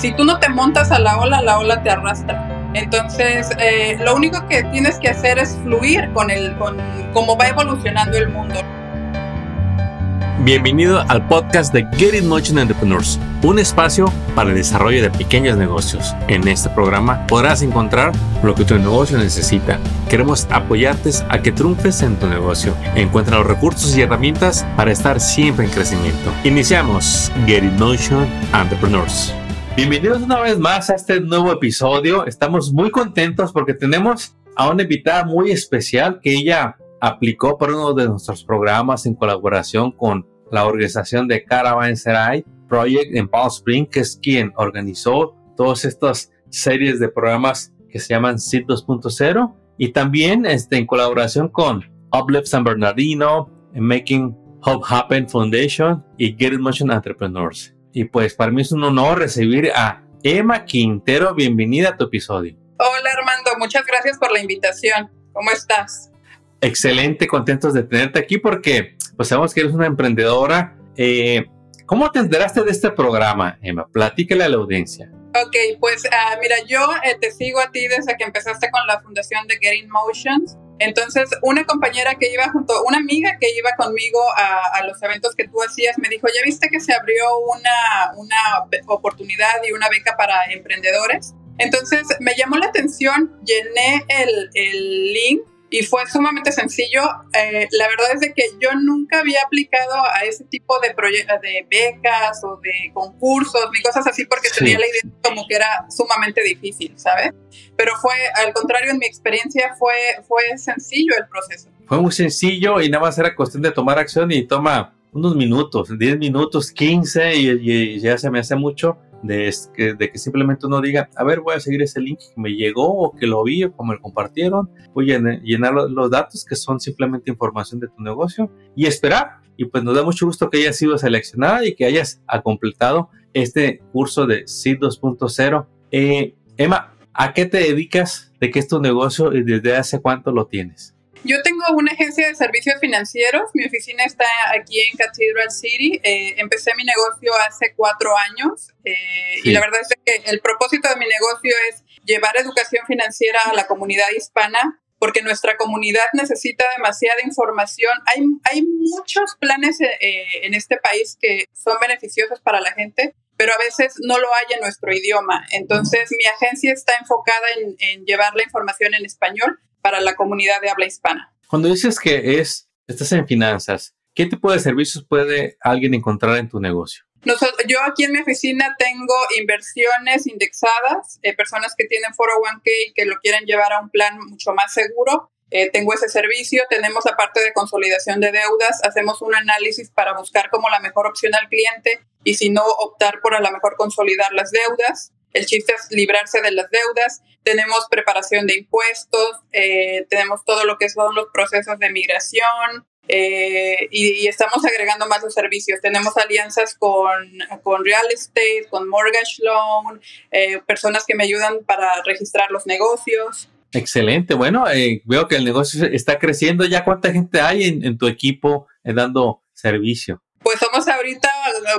Si tú no te montas a la ola, la ola te arrastra. Entonces, eh, lo único que tienes que hacer es fluir con, el, con cómo va evolucionando el mundo. Bienvenido al podcast de Get It Motion Entrepreneurs, un espacio para el desarrollo de pequeños negocios. En este programa podrás encontrar lo que tu negocio necesita. Queremos apoyarte a que triunfes en tu negocio. Encuentra los recursos y herramientas para estar siempre en crecimiento. Iniciamos Get It Motion Entrepreneurs. Bienvenidos una vez más a este nuevo episodio. Estamos muy contentos porque tenemos a una invitada muy especial que ella aplicó por uno de nuestros programas en colaboración con la organización de Caravanserai Project en Palm Spring, que es quien organizó todas estas series de programas que se llaman SID 2.0 y también este, en colaboración con Uplift San Bernardino, Making Hope Happen Foundation y Get It Motion Entrepreneurs. Y pues para mí es un honor recibir a Emma Quintero. Bienvenida a tu episodio. Hola Armando, muchas gracias por la invitación. ¿Cómo estás? excelente, contentos de tenerte aquí porque pues sabemos que eres una emprendedora. Eh, ¿Cómo te enteraste de este programa, Emma? Platícale a la audiencia. Ok, pues uh, mira, yo eh, te sigo a ti desde que empezaste con la fundación de Getting Motions. Entonces, una compañera que iba junto, una amiga que iba conmigo a, los eventos que tú hacías, me dijo, ¿ya viste que se abrió una, una oportunidad y una beca para emprendedores? Entonces, me llamó la atención, llené el, el link y fue sumamente sencillo. Eh, la verdad es de que yo nunca había aplicado a ese tipo de, de becas o de concursos ni cosas así porque tenía la idea como que era sumamente difícil, ¿sabes? Pero fue, al contrario, en mi experiencia fue, fue sencillo el proceso. Fue muy sencillo y nada más era cuestión de tomar acción y toma unos minutos, 10 minutos, 15 y, y ya se me hace mucho de que, de que simplemente uno diga, a ver, voy a seguir ese link que me llegó o que lo vi o como me lo compartieron, voy a llenar los datos que son simplemente información de tu negocio y esperar. Y pues nos da mucho gusto que hayas sido seleccionada y que hayas completado este curso de SID 2.0. Eh, Emma, ¿a qué te dedicas? ¿De qué es tu negocio y desde hace cuánto lo tienes? Yo tengo una agencia de servicios financieros. Mi oficina está aquí en Cathedral City. Eh, empecé mi negocio hace cuatro años eh, y la verdad es que el propósito de mi negocio es llevar educación financiera a la comunidad hispana porque nuestra comunidad necesita demasiada información. Hay, hay muchos planes eh, en este país que son beneficiosos para la gente, pero a veces no lo hay en nuestro idioma. Entonces, mi agencia está enfocada en, en llevar la información en español para la comunidad de habla hispana. Cuando dices que es, estás en finanzas, ¿qué tipo de servicios puede alguien encontrar en tu negocio? yo aquí en mi oficina tengo inversiones indexadas, eh, personas que tienen 401k y que lo quieren llevar a un plan mucho más seguro. Eh, tengo ese servicio, tenemos la parte de consolidación de deudas, hacemos un análisis para buscar como la mejor opción al cliente y si no optar por a lo mejor consolidar las deudas. El chiste es librarse de las deudas. Tenemos preparación de impuestos, eh, tenemos todo lo que son los procesos de migración eh, y, estamos agregando más los servicios. Tenemos alianzas con, con real estate, con mortgage loan, eh, personas que me ayudan para registrar los negocios. Excelente. Bueno, veo que el negocio está creciendo. ¿Ya cuánta gente hay en, en tu equipo dando servicio? Pues somos ahorita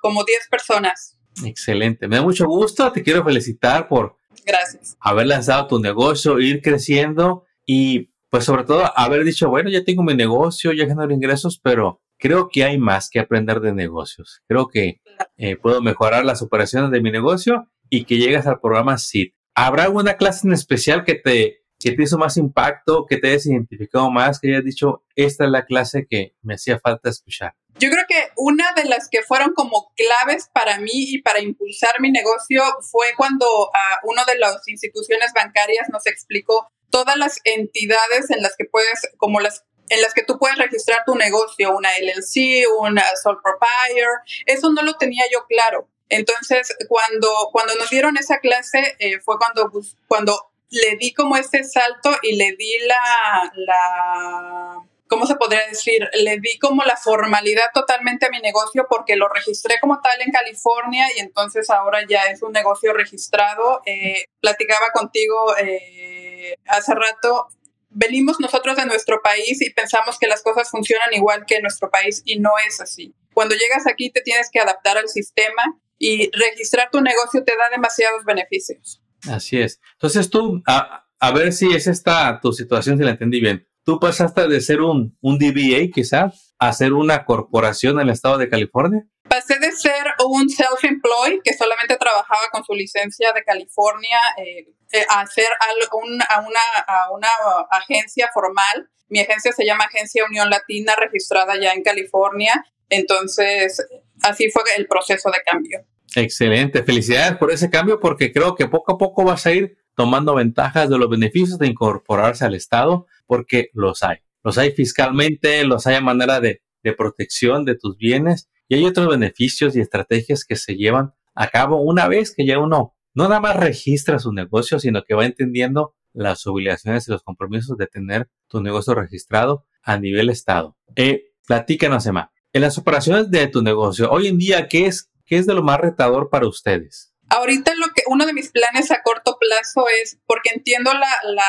como 10 personas. Excelente, me da mucho gusto, te quiero felicitar por Gracias. haber lanzado tu negocio, ir creciendo y pues sobre todo haber dicho, bueno, ya tengo mi negocio, ya genero ingresos, pero creo que hay más que aprender de negocios. Creo que eh, puedo mejorar las operaciones de mi negocio y que llegas al programa SID. ¿Habrá alguna clase en especial que te, que te hizo más impacto, que te hayas identificado más, que hayas dicho, esta es la clase que me hacía falta escuchar? Yo creo que una de las que fueron como claves para mí y para impulsar mi negocio fue cuando uh, uno de las instituciones bancarias nos explicó todas las entidades en las que puedes, como las en las que tú puedes registrar tu negocio, una LLC, una sole proprietor, eso no lo tenía yo claro. Entonces, cuando, cuando nos dieron esa clase, eh, fue cuando, cuando le di como ese salto y le di la, la ¿cómo se podría decir? Le di como la formalidad totalmente a mi negocio porque lo registré como tal en California y entonces ahora ya es un negocio registrado. Eh, platicaba contigo eh, hace rato. Venimos nosotros de nuestro país y pensamos que las cosas funcionan igual que en nuestro país y no es así. Cuando llegas aquí te tienes que adaptar al sistema y registrar tu negocio te da demasiados beneficios. Así es. Entonces tú, a, a ver si es esta tu situación, si la entendí bien. Tú pasaste de ser un, un DBA quizás a ser una corporación en el estado de California. Pasé de ser un self-employed que solamente trabajaba con su licencia de California eh, eh, a ser a, una, a una agencia formal. Mi agencia se llama Agencia Unión Latina, registrada ya en California. Entonces, así fue el proceso de cambio. Excelente. Felicidades por ese cambio porque creo que poco a poco vas a ir tomando ventajas de los beneficios de incorporarse al Estado porque los hay. Los hay fiscalmente, los hay a manera de, de protección de tus bienes y hay otros beneficios y estrategias que se llevan a cabo una vez que ya uno no nada más registra su negocio, sino que va entendiendo las obligaciones y los compromisos de tener tu negocio registrado a nivel Estado. Eh, platícanos, Emma. En las operaciones de tu negocio, hoy en día, ¿qué es, qué es de lo más retador para ustedes? Ahorita lo que uno de mis planes a corto plazo es, porque entiendo la, la,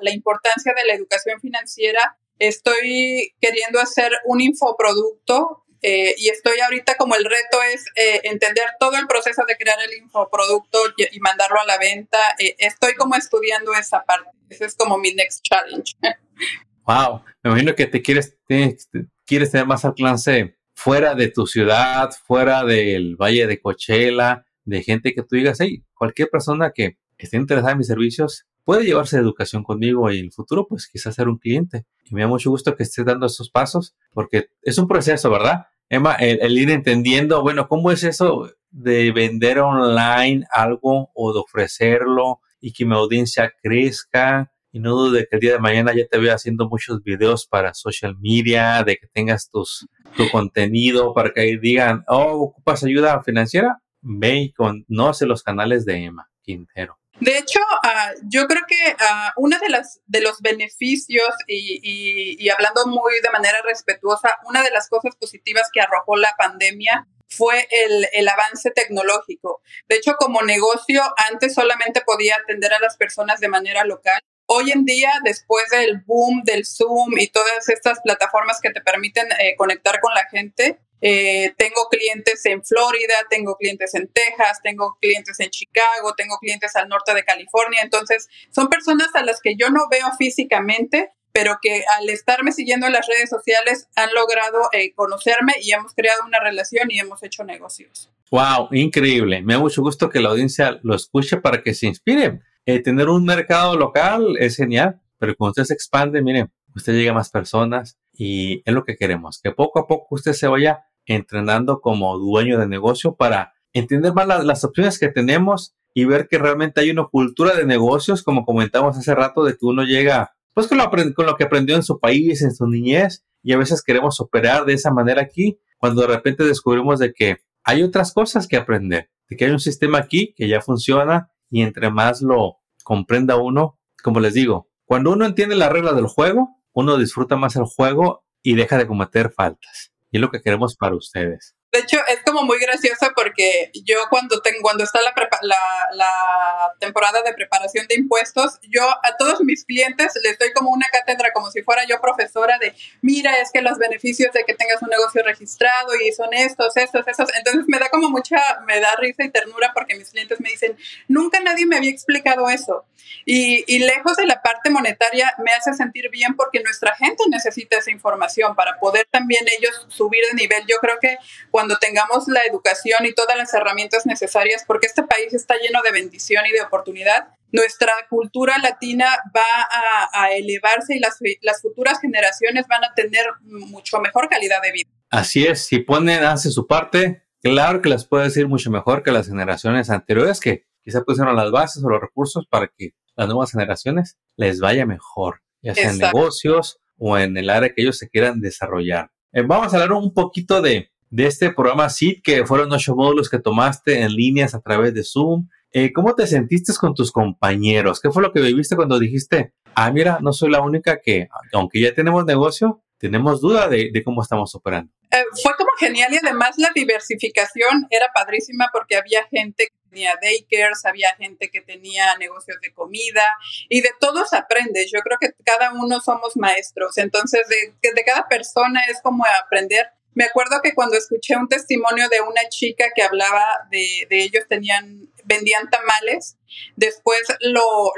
la importancia de la educación financiera, estoy queriendo hacer un infoproducto eh, y estoy ahorita como el reto es eh, entender todo el proceso de crear el infoproducto y, y mandarlo a la venta. Eh, estoy como estudiando esa parte. Ese es como mi next challenge. Wow, me imagino que te quieres, te, quieres tener más alcance fuera de tu ciudad, fuera del Valle de Coachella, de gente que tú digas, hey, cualquier persona que esté interesada en mis servicios puede llevarse educación conmigo y en el futuro, pues quizás ser un cliente. Y me da mucho gusto que estés dando esos pasos, porque es un proceso, ¿verdad? Emma, el, ir entendiendo, bueno, ¿cómo es eso de vender online algo o de ofrecerlo y que mi audiencia crezca? Y no dudo de que el día de mañana ya te vea haciendo muchos videos para social media, de que tengas tus, tu contenido para que digan, oh, ¿ocupas ayuda financiera? Ve y conoce los canales de Emma Quintero. De hecho, uh, yo creo que uh, uno de, las, de los beneficios y, y, y, hablando muy de manera respetuosa, una de las cosas positivas que arrojó la pandemia fue el, el, avance tecnológico. De hecho, como negocio, antes solamente podía atender a las personas de manera local. Hoy en día, después del boom del Zoom y todas estas plataformas que te permiten eh, conectar con la gente, eh, tengo clientes en Florida, tengo clientes en Texas, tengo clientes en Chicago, tengo clientes al norte de California. Entonces, son personas a las que yo no veo físicamente, pero que al estarme siguiendo en las redes sociales han logrado eh, conocerme y hemos creado una relación y hemos hecho negocios. Wow, increíble. Me da mucho gusto que la audiencia lo escuche para que se inspire. Eh, tener un mercado local es genial, pero cuando usted se expande, miren, usted llega a más personas y es lo que queremos, que poco a poco usted se vaya entrenando como dueño de negocio para entender más las, opciones que tenemos y ver que realmente hay una cultura de negocios, como comentamos hace rato, de que uno llega pues con lo que aprendió en su país, en su niñez, y a veces queremos operar de esa manera aquí, cuando de repente descubrimos de que hay otras cosas que aprender, de que hay un sistema aquí que ya funciona y entre más lo comprenda uno, como les digo, cuando uno entiende la regla del juego, uno disfruta más el juego y deja de cometer faltas. Y es lo que queremos para ustedes. De hecho, es como muy gracioso porque yo cuando, tengo, cuando está la, la, la, temporada de preparación de impuestos, yo a todos mis clientes les doy como una cátedra, como si fuera yo profesora de, mira, es que los beneficios de que tengas un negocio registrado y son estos, estos, estos. Entonces me da como mucha, me da risa y ternura porque mis clientes me dicen, nunca nadie me había explicado eso. Y, y lejos de la parte monetaria me hace sentir bien porque nuestra gente necesita esa información para poder también ellos subir de nivel. Yo creo que cuando tengamos la educación y todas las herramientas necesarias, porque este país está lleno de bendición y de oportunidad, nuestra cultura latina va a, a elevarse y las, las, futuras generaciones van a tener mucho mejor calidad de vida. Así es, si ponen, hace su parte, claro que les puede decir mucho mejor que las generaciones anteriores que quizá pusieron las bases o los recursos para que las nuevas generaciones les vaya mejor, ya sea Exacto. en negocios o en el área que ellos se quieran desarrollar. Eh, vamos a hablar un poquito de, de este programa SID, que fueron ocho módulos que tomaste en líneas a través de Zoom. Eh, ¿Cómo te sentiste con tus compañeros? ¿Qué fue lo que viviste cuando dijiste, ah, mira, no soy la única que, aunque ya tenemos negocio, tenemos duda de, de cómo estamos operando? Eh, fue como genial y además la diversificación era padrísima porque había gente que tenía daycares, había gente que tenía negocios de comida y de todos aprendes. Yo creo que cada uno somos maestros, entonces de, de cada persona es como aprender Me acuerdo que cuando escuché un testimonio de una chica que hablaba de, de ellos, tenían vendían tamales. Después lo,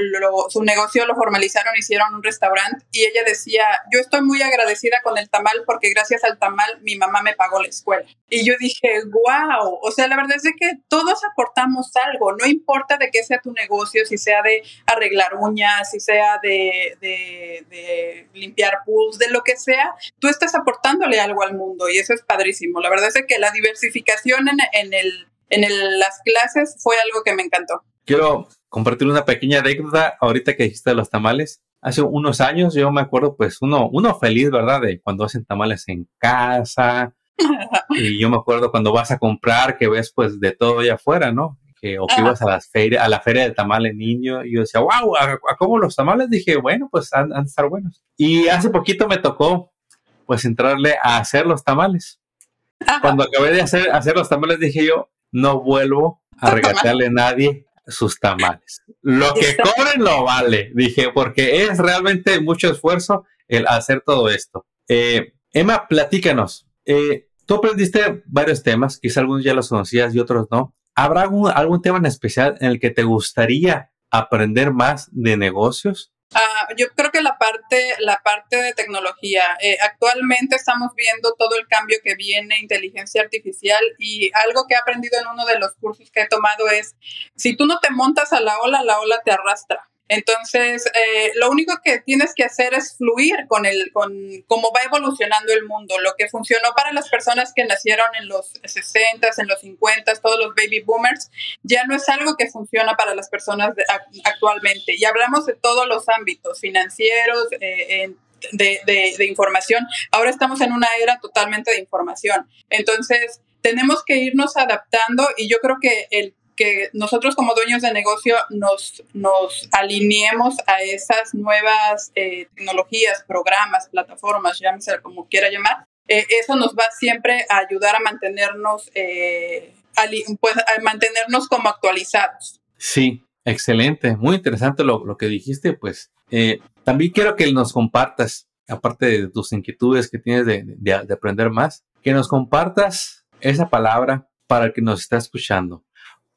su negocio lo formalizaron, hicieron un restaurante y ella decía, yo estoy muy agradecida con el tamal porque gracias al tamal mi mamá me pagó la escuela. Y yo dije, wow, o sea, la verdad es que todos aportamos algo, no importa de qué sea tu negocio, si sea de arreglar uñas, si sea de, de, limpiar pools, de lo que sea, tú estás aportándole algo al mundo y eso es padrísimo. La verdad es que la diversificación en, en el en las clases fue algo que me encantó. Quiero compartir una pequeña anécdota ahorita que dijiste de los tamales. Hace unos años yo me acuerdo, pues uno, uno feliz, ¿verdad? De cuando hacen tamales en casa. y yo me acuerdo cuando vas a comprar que ves pues de todo allá afuera, ¿no? Que, o que ibas a, las feria, a la feria de tamales niño y yo decía, wow, ¿a, cómo los tamales? Dije, bueno, pues han, han de estar buenos. Y hace poquito me tocó pues entrarle a hacer los tamales. Cuando acabé de hacer, hacer los tamales dije yo, no vuelvo a regatearle a nadie sus tamales. Lo que cobren lo vale, dije, porque es realmente mucho esfuerzo el hacer todo esto. Eh, Emma, platícanos. Eh, tú aprendiste varios temas, quizá algunos ya los conocías y otros no. ¿Habrá algún, algún tema en especial en el que te gustaría aprender más de negocios? Yo creo que la parte, la parte de tecnología, eh, actualmente estamos viendo todo el cambio que viene, inteligencia artificial, y algo que he aprendido en uno de los cursos que he tomado es, si tú no te montas a la ola, la ola te arrastra. Entonces, eh, lo único que tienes que hacer es fluir con el, con cómo va evolucionando el mundo. Lo que funcionó para las personas que nacieron en los 60, en los 50, todos los baby boomers, ya no es algo que funciona para las personas actualmente. Y hablamos de todos los ámbitos, financieros, eh, de, de, de información. Ahora estamos en una era totalmente de información. Entonces, tenemos que irnos adaptando y yo creo que el que nosotros como dueños de negocio nos, nos alineemos a esas nuevas eh, tecnologías, programas, plataformas, llámese como quiera llamar, eh, eso nos va siempre a ayudar a mantenernos, eh, pues, a mantenernos como actualizados. Sí, excelente, muy interesante lo, lo que dijiste, pues también quiero que nos compartas, aparte de tus inquietudes que tienes de, de, de aprender más, que nos compartas esa palabra para el que nos está escuchando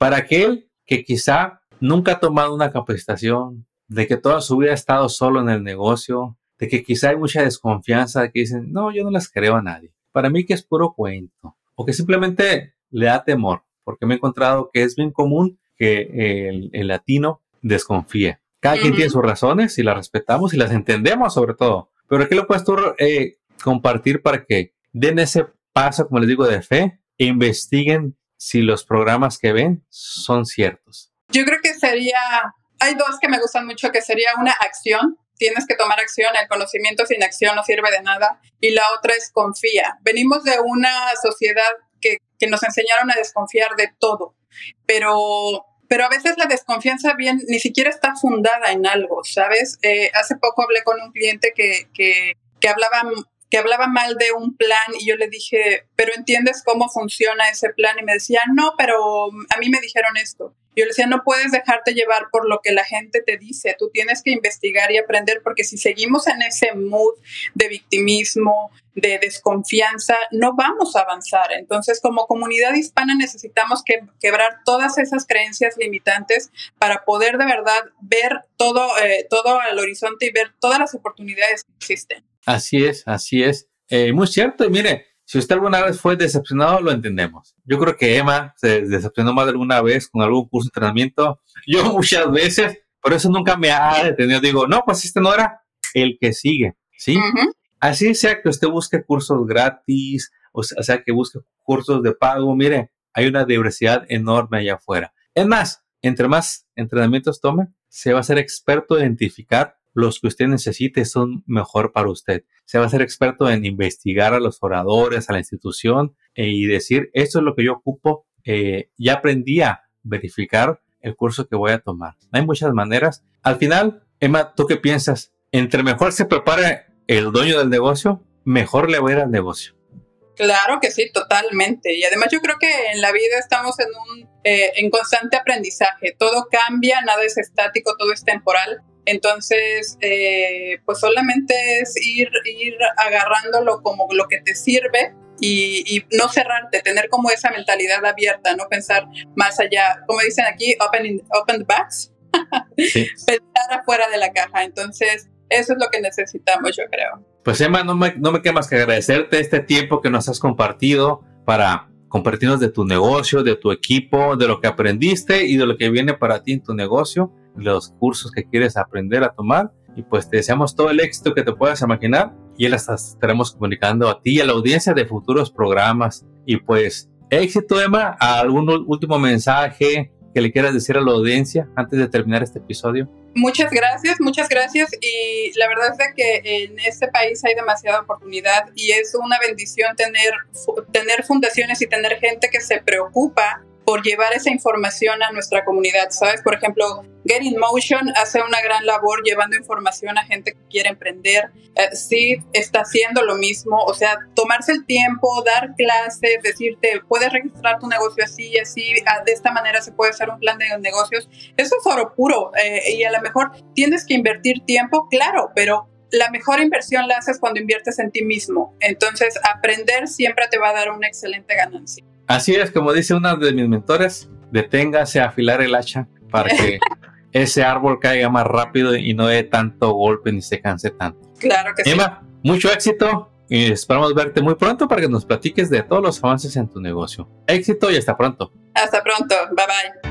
para aquel que quizá nunca ha tomado una capacitación, de que toda su vida ha estado solo en el negocio, de que quizá hay mucha desconfianza, de que dicen, no, yo no les creo a nadie. Para mí que es puro cuento. O que simplemente le da temor, porque me he encontrado que es bien común que el, latino desconfíe. Cada quien tiene sus razones y las respetamos y las entendemos sobre todo. Pero ¿qué lo puedes tú eh, compartir para que den ese paso, como les digo, de fe e investiguen si los programas que ven son ciertos? Yo creo que sería, hay dos que me gustan mucho, que sería una acción, tienes que tomar acción, el conocimiento sin acción no sirve de nada, y la otra es confía. Venimos de una sociedad que, que nos enseñaron a desconfiar de todo, pero pero a veces la desconfianza bien ni siquiera está fundada en algo, ¿sabes? Eh, hace poco hablé con un cliente que, que, que hablaba que hablaba mal de un plan y yo le dije, pero ¿entiendes cómo funciona ese plan? Y me decía, no, pero a mí me dijeron esto. Yo le decía, no puedes dejarte llevar por lo que la gente te dice, tú tienes que investigar y aprender porque si seguimos en ese mood de victimismo, de desconfianza, no vamos a avanzar. Entonces, como comunidad hispana necesitamos que, quebrar todas esas creencias limitantes para poder de verdad ver todo, eh, todo al horizonte y ver todas las oportunidades que existen. Así es, así es. Eh, muy cierto. Y mire, si usted alguna vez fue decepcionado, lo entendemos. Yo creo que Emma se decepcionó más de alguna vez con algún curso de entrenamiento. Yo muchas veces, por eso nunca me ha detenido. Digo, no, pues este no era el que sigue, ¿sí? Así sea que usted busque cursos gratis, o sea que busque cursos de pago, mire, hay una diversidad enorme allá afuera. Es más, entre más entrenamientos tome, se va a ser experto en identificar los que usted necesite son mejor para usted. Se va a ser experto en investigar a los oradores, a la institución eh, y decir, esto es lo que yo ocupo. Eh, ya aprendí a verificar el curso que voy a tomar. Hay muchas maneras. Al final, Emma, ¿tú qué piensas? Entre mejor se prepare el dueño del negocio, mejor le va a ir al negocio. Claro que sí, totalmente. Y además yo creo que en la vida estamos en un eh, en constante aprendizaje. Todo cambia, nada es estático, todo es temporal. Entonces, eh, pues solamente es ir, ir agarrándolo como lo que te sirve y, no cerrarte, tener como esa mentalidad abierta, no pensar más allá, como dicen aquí, open, open the box, pensar afuera de la caja. Entonces, eso es lo que necesitamos, yo creo. Pues Emma, no me, no me queda más que agradecerte este tiempo que nos has compartido para compartirnos de tu negocio, de tu equipo, de lo que aprendiste y de lo que viene para ti en tu negocio, los cursos que quieres aprender a tomar. Y pues te deseamos todo el éxito que te puedas imaginar y las estaremos comunicando a ti y a la audiencia de futuros programas. Y pues éxito, Emma. ¿Algún último mensaje que le quieras decir a la audiencia antes de terminar este episodio? Muchas gracias, muchas gracias. Y la verdad es de que en este país hay demasiada oportunidad y es una bendición tener, tener fundaciones y tener gente que se preocupa por llevar esa información a nuestra comunidad, ¿sabes? Por ejemplo, Get in Motion hace una gran labor llevando información a gente que quiere emprender. sí, eh, está haciendo lo mismo, o sea, tomarse el tiempo, dar clases, decirte, puedes registrar tu negocio así y así, ah, de esta manera se puede hacer un plan de negocios. Eso es oro puro eh, y a lo mejor tienes que invertir tiempo, claro, pero la mejor inversión la haces cuando inviertes en ti mismo. Entonces, aprender siempre te va a dar una excelente ganancia. Así es, como dice una de mis mentores, deténgase a afilar el hacha para que ese árbol caiga más rápido y no dé tanto golpe ni se canse tanto. Claro que sí. Emma, mucho éxito y esperamos verte muy pronto para que nos platiques de todos los avances en tu negocio. Éxito y hasta pronto. Hasta pronto. Bye bye.